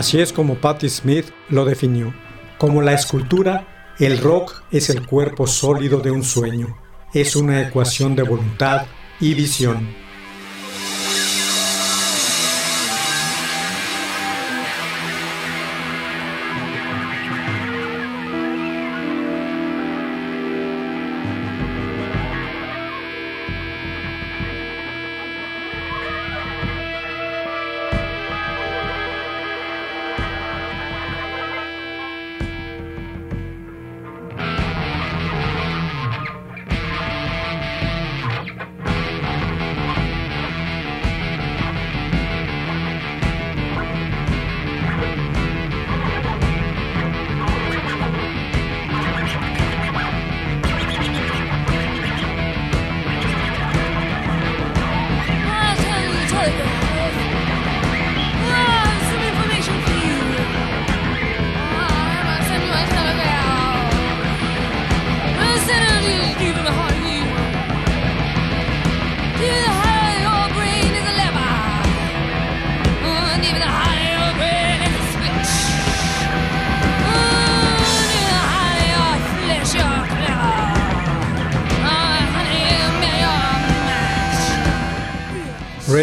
Así es como Patti Smith lo definió. Como la escultura, el rock es el cuerpo sólido de un sueño. Es una ecuación de voluntad y visión.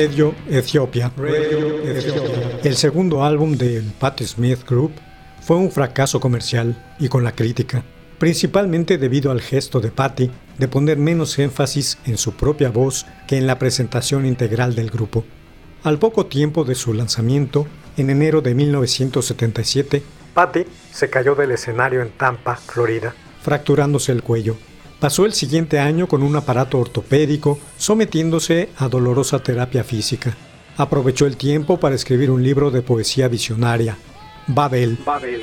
Radio Ethiopia. El segundo álbum del Patti Smith Group fue un fracaso comercial y con la crítica, principalmente debido al gesto de Patti de poner menos énfasis en su propia voz que en la presentación integral del grupo. Al poco tiempo de su lanzamiento, en enero de 1977, Patti se cayó del escenario en Tampa, Florida, fracturándose el cuello. Pasó el siguiente año con un aparato ortopédico, sometiéndose a dolorosa terapia física. Aprovechó el tiempo para escribir un libro de poesía visionaria, Babel. Babel.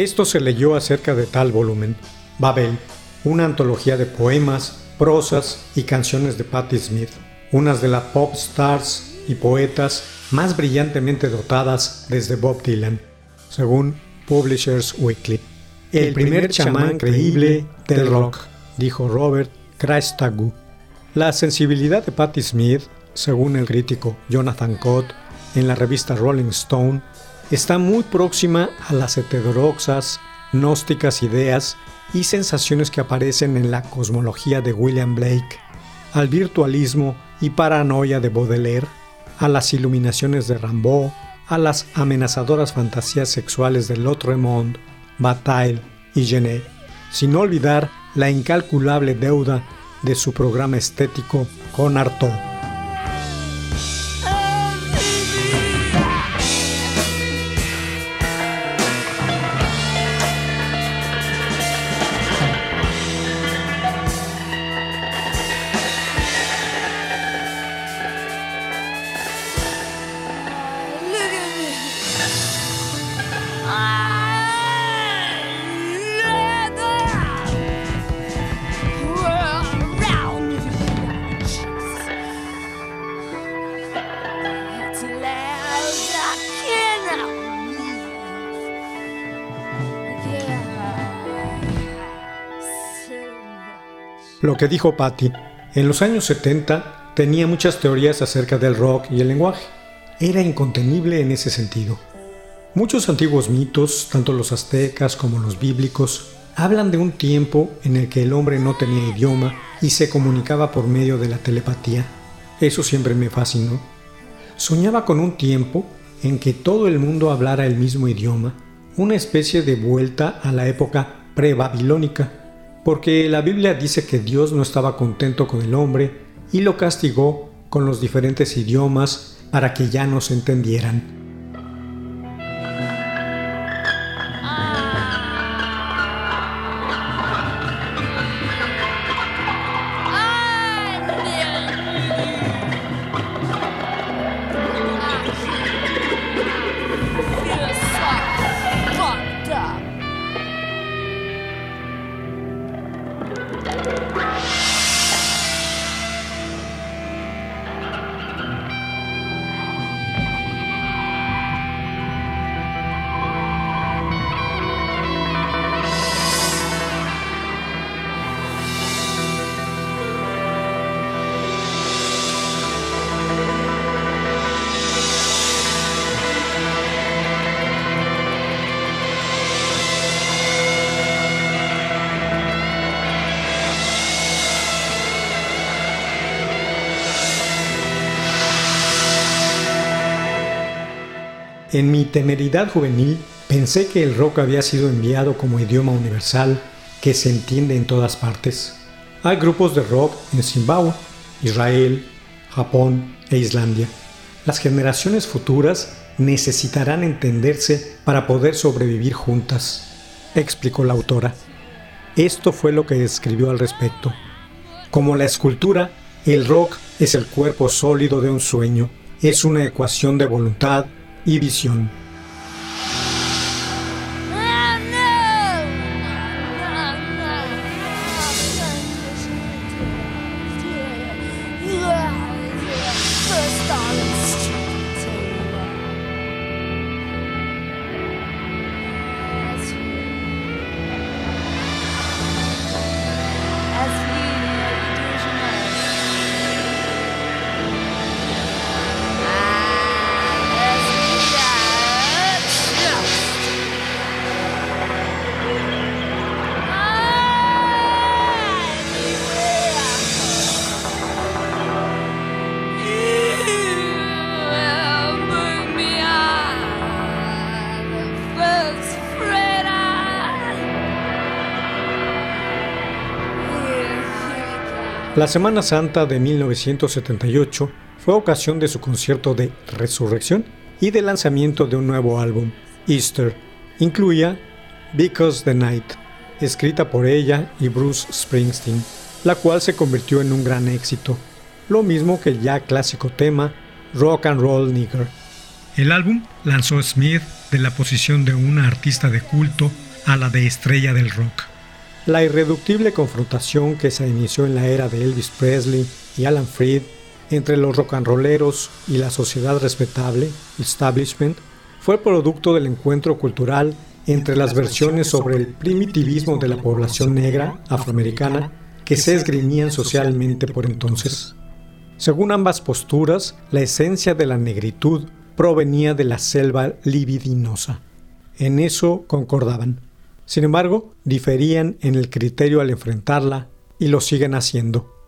Esto se leyó acerca de tal volumen, Babel, una antología de poemas, prosas y canciones de Patti Smith, unas de las pop stars y poetas más brillantemente dotadas desde Bob Dylan, según Publishers Weekly. El primer chamán creíble del rock, dijo Robert Christagu. La sensibilidad de Patti Smith, según el crítico Jonathan Cott en la revista Rolling Stone, está muy próxima a las heterodoxas, gnósticas ideas y sensaciones que aparecen en la cosmología de William Blake, al virtualismo y paranoia de Baudelaire, a las iluminaciones de Rimbaud, a las amenazadoras fantasías sexuales de Lautréamont, Bataille y Genet, sin olvidar la incalculable deuda de su programa estético con Artaud. Que dijo Patty, en los años 70 tenía muchas teorías acerca del rock y el lenguaje. Era incontenible en ese sentido. Muchos antiguos mitos, tanto los aztecas como los bíblicos, hablan de un tiempo en el que el hombre no tenía idioma y se comunicaba por medio de la telepatía. Eso siempre me fascinó. Soñaba con un tiempo en que todo el mundo hablara el mismo idioma, una especie de vuelta a la época pre-babilónica porque la Biblia dice que Dios no estaba contento con el hombre y lo castigó con los diferentes idiomas para que ya no se entendieran. En mi temeridad juvenil pensé que el rock había sido enviado como idioma universal que se entiende en todas partes. Hay grupos de rock en Zimbabue, Israel, Japón e Islandia. Las generaciones futuras necesitarán entenderse para poder sobrevivir juntas, explicó la autora. Esto fue lo que escribió al respecto. Como la escultura, el rock es el cuerpo sólido de un sueño, es una ecuación de voluntad, y visión. La Semana Santa de 1978 fue ocasión de su concierto de resurrección y de lanzamiento de un nuevo álbum, Easter. Incluía Because the Night, escrita por ella y Bruce Springsteen, la cual se convirtió en un gran éxito, lo mismo que el ya clásico tema Rock and Roll Nigger. El álbum lanzó Smith de la posición de una artista de culto a la de estrella del rock. La irreductible confrontación que se inició en la era de Elvis Presley y Alan Freed entre los rock and rolleros y la sociedad respetable, establishment, fue producto del encuentro cultural entre las versiones sobre el primitivismo de la población negra afroamericana que se esgrimían socialmente por entonces. Según ambas posturas, la esencia de la negritud provenía de la selva libidinosa. En eso concordaban. Sin embargo, diferían en el criterio al enfrentarla y lo siguen haciendo.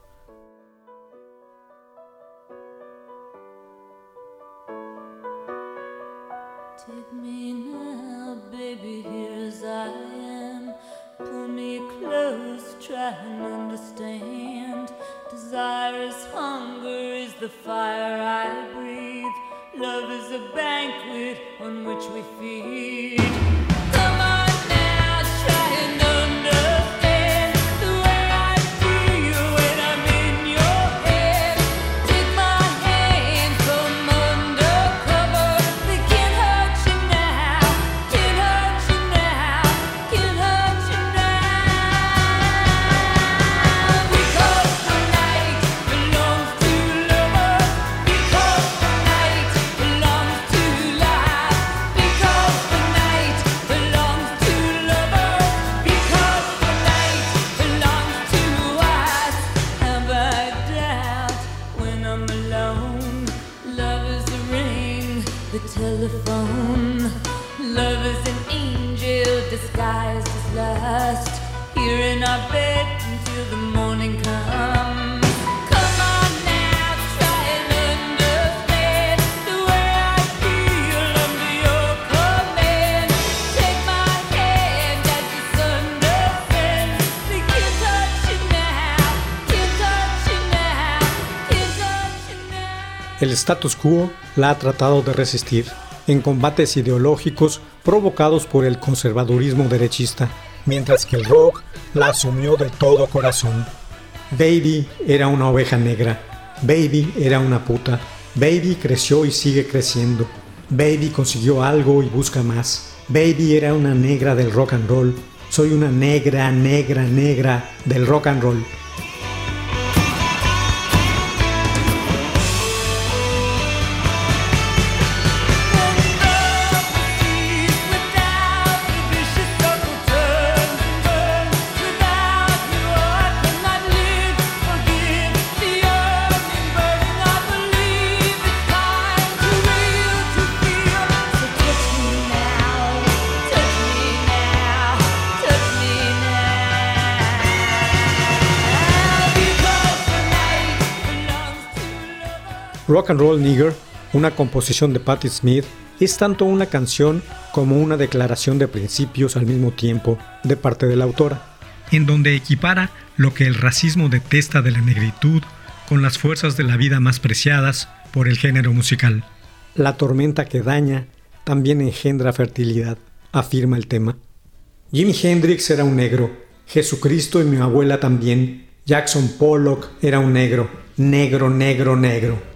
Status quo la ha tratado de resistir en combates ideológicos provocados por el conservadurismo derechista, mientras que el rock la asumió de todo corazón. Baby era una oveja negra, Baby era una puta, Baby creció y sigue creciendo, Baby consiguió algo y busca más, Baby era una negra del rock and roll, soy una negra, negra, negra del rock and roll. Rock and Roll Nigger, una composición de Patti Smith, es tanto una canción como una declaración de principios al mismo tiempo de parte de la autora, en donde equipara lo que el racismo detesta de la negritud con las fuerzas de la vida más preciadas por el género musical. La tormenta que daña también engendra fertilidad, afirma el tema. Jimi Hendrix era un negro, Jesucristo y mi abuela también, Jackson Pollock era un negro, negro, negro, negro.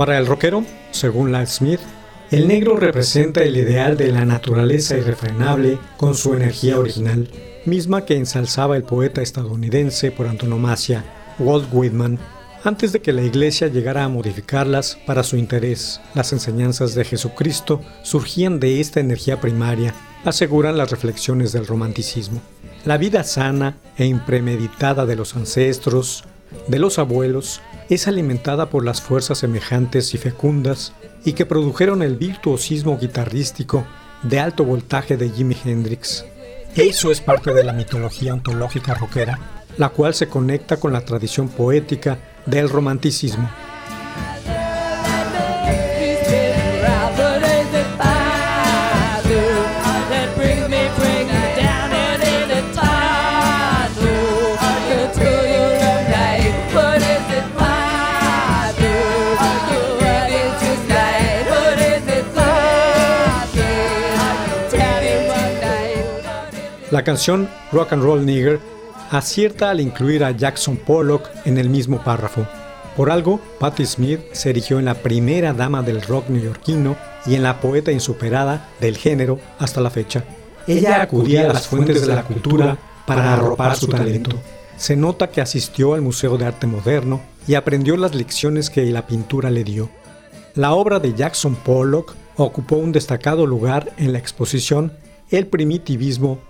Para el rockero, según Live Smith, el negro representa el ideal de la naturaleza irrefrenable con su energía original, misma que ensalzaba el poeta estadounidense por antonomasia, Walt Whitman, antes de que la iglesia llegara a modificarlas para su interés. Las enseñanzas de Jesucristo surgían de esta energía primaria, aseguran las reflexiones del romanticismo. La vida sana e impremeditada de los ancestros, de los abuelos, es alimentada por las fuerzas semejantes y fecundas y que produjeron el virtuosismo guitarrístico de alto voltaje de Jimi Hendrix. Eso es parte de la mitología ontológica rockera, la cual se conecta con la tradición poética del romanticismo. La canción Rock and Roll Nigger acierta al incluir a Jackson Pollock en el mismo párrafo. Por algo, Patti Smith se erigió en la primera dama del rock neoyorquino y en la poeta insuperada del género hasta la fecha. Ella acudía a las fuentes de la cultura para arropar su talento. Se nota que asistió al Museo de Arte Moderno y aprendió las lecciones que la pintura le dio. La obra de Jackson Pollock ocupó un destacado lugar en la exposición El primitivismo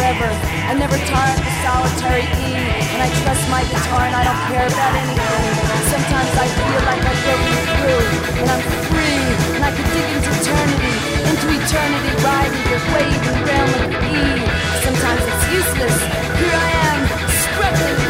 I never tire of the solitary E, and I trust my guitar and I don't care about anything. Sometimes I feel like I've broken through, and I'm free, and I can dig into eternity, into eternity, riding the wave and realm of E. Sometimes it's useless. Here I am, struggling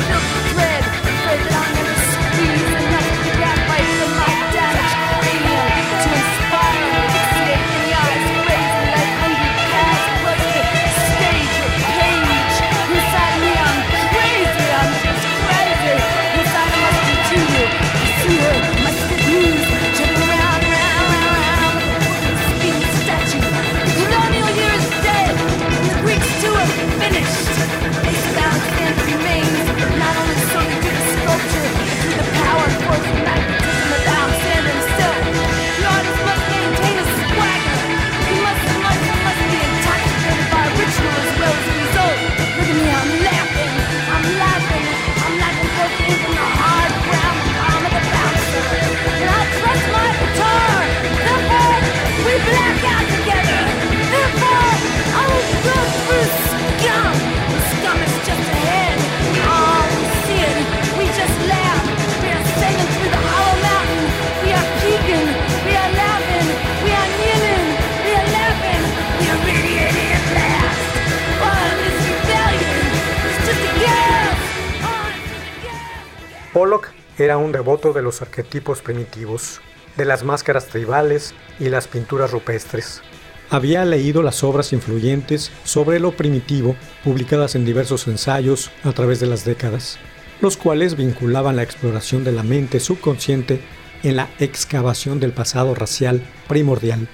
de los arquetipos primitivos, de las máscaras tribales y las pinturas rupestres. Había leído las obras influyentes sobre lo primitivo publicadas en diversos ensayos a través de las décadas, los cuales vinculaban la exploración de la mente subconsciente en la excavación del pasado racial primordial.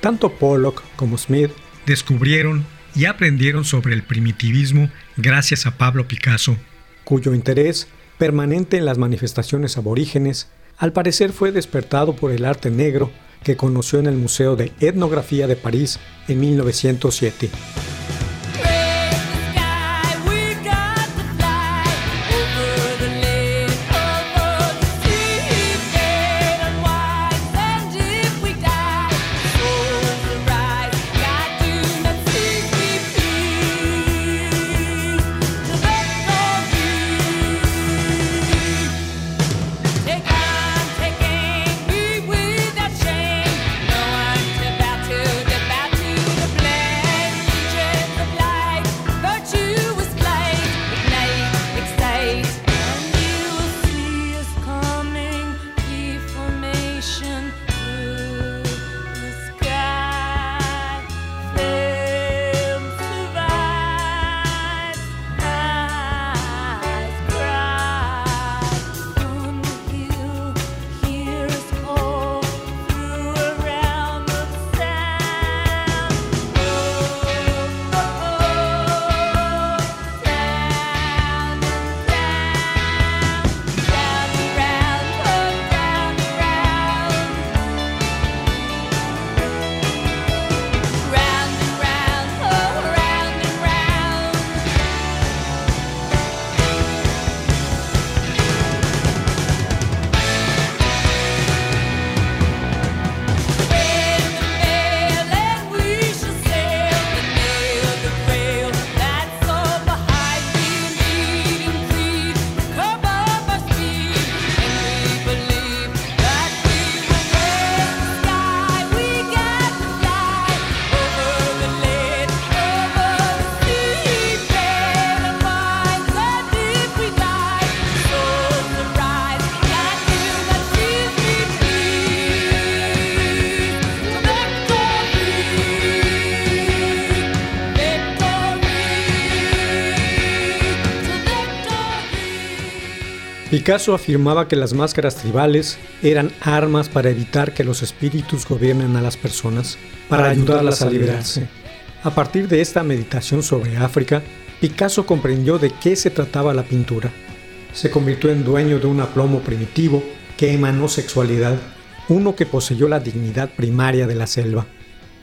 Tanto Pollock como Smith descubrieron y aprendieron sobre el primitivismo gracias a Pablo Picasso, cuyo interés permanente en las manifestaciones aborígenes al parecer fue despertado por el arte negro que conoció en el Museo de Etnografía de París en 1907. Picasso afirmaba que las máscaras tribales eran armas para evitar que los espíritus gobiernen a las personas, para ayudarlas a liberarse. A partir de esta meditación sobre África, Picasso comprendió de qué se trataba la pintura. Se convirtió en dueño de un aplomo primitivo que emanó sexualidad, uno que poseyó la dignidad primaria de la selva.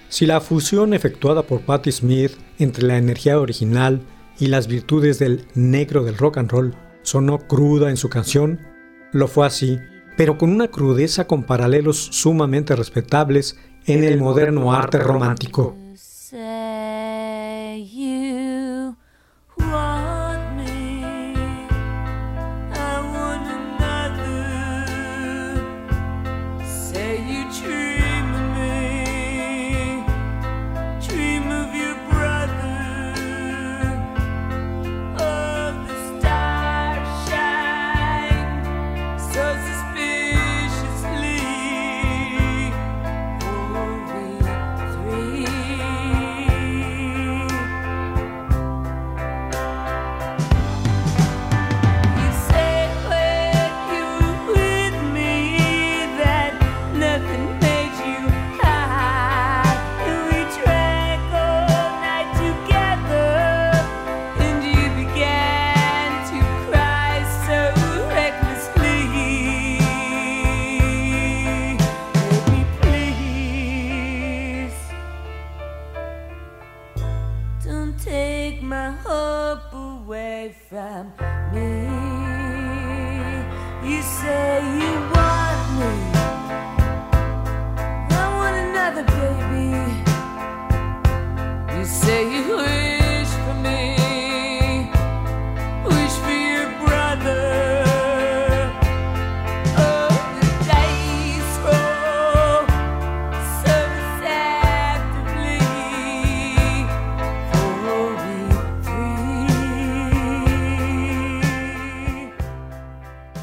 Si la fusión efectuada por Patti Smith entre la energía original y las virtudes del negro del rock and roll sonó cruda en su canción, lo fue así, pero con una crudeza con paralelos sumamente respetables en el moderno arte romántico.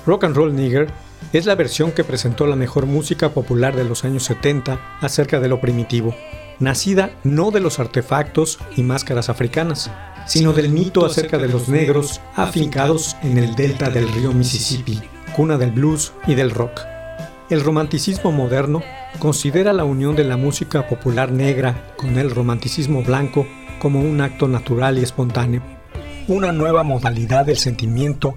Rock and Roll Nigger es la versión que presentó la mejor música popular de los años 70 acerca de lo primitivo, nacida no de los artefactos y máscaras africanas, sino del mito acerca de los negros afincados en el delta del río Mississippi, cuna del blues y del rock. El romanticismo moderno considera la unión de la música popular negra con el romanticismo blanco como un acto natural y espontáneo, una nueva modalidad del sentimiento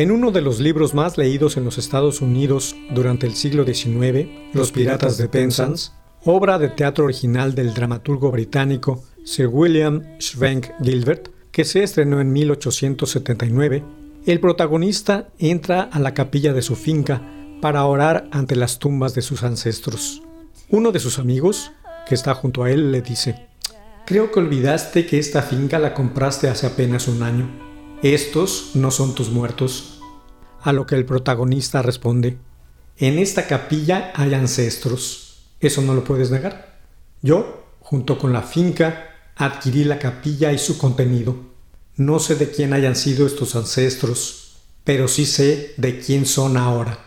En uno de los libros más leídos en los Estados Unidos durante el siglo XIX, Los Piratas de Penzance, obra de teatro original del dramaturgo británico Sir William Schwenk Gilbert, que se estrenó en 1879, el protagonista entra a la capilla de su finca para orar ante las tumbas de sus ancestros. Uno de sus amigos, que está junto a él, le dice, Creo que olvidaste que esta finca la compraste hace apenas un año. Estos no son tus muertos. A lo que el protagonista responde, en esta capilla hay ancestros. Eso no lo puedes negar. Yo, junto con la finca, adquirí la capilla y su contenido. No sé de quién hayan sido estos ancestros, pero sí sé de quién son ahora.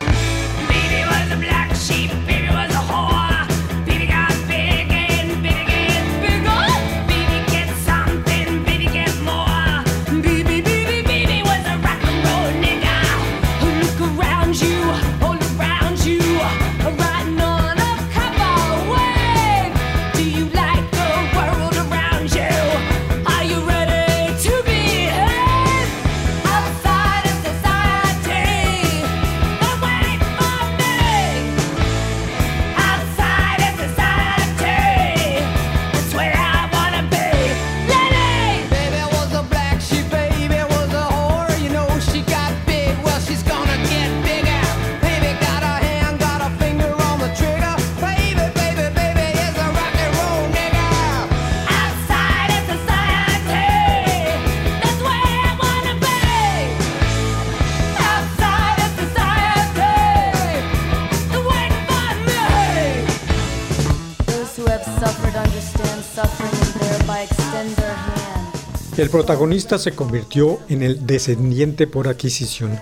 Protagonista se convirtió en el descendiente por adquisición.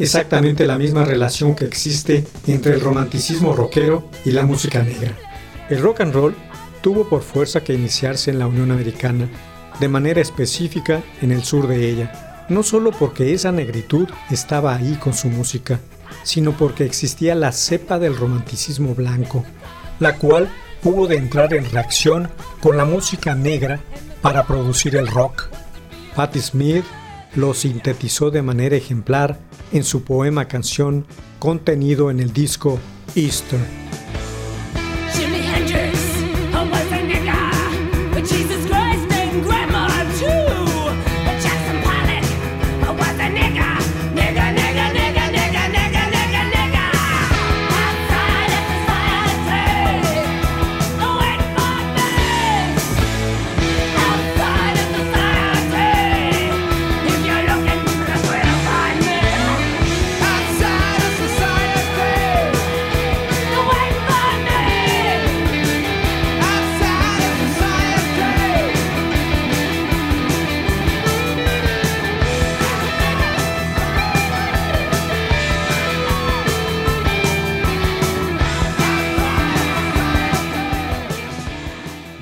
Exactamente la misma relación que existe entre el romanticismo rockero y la música negra. El rock and roll tuvo por fuerza que iniciarse en la Unión Americana, de manera específica en el sur de ella, no solo porque esa negritud estaba ahí con su música, sino porque existía la cepa del romanticismo blanco, la cual hubo de entrar en reacción con la música negra para producir el rock. Patti Smith lo sintetizó de manera ejemplar en su poema canción contenido en el disco Easter.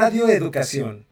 Radio Educación.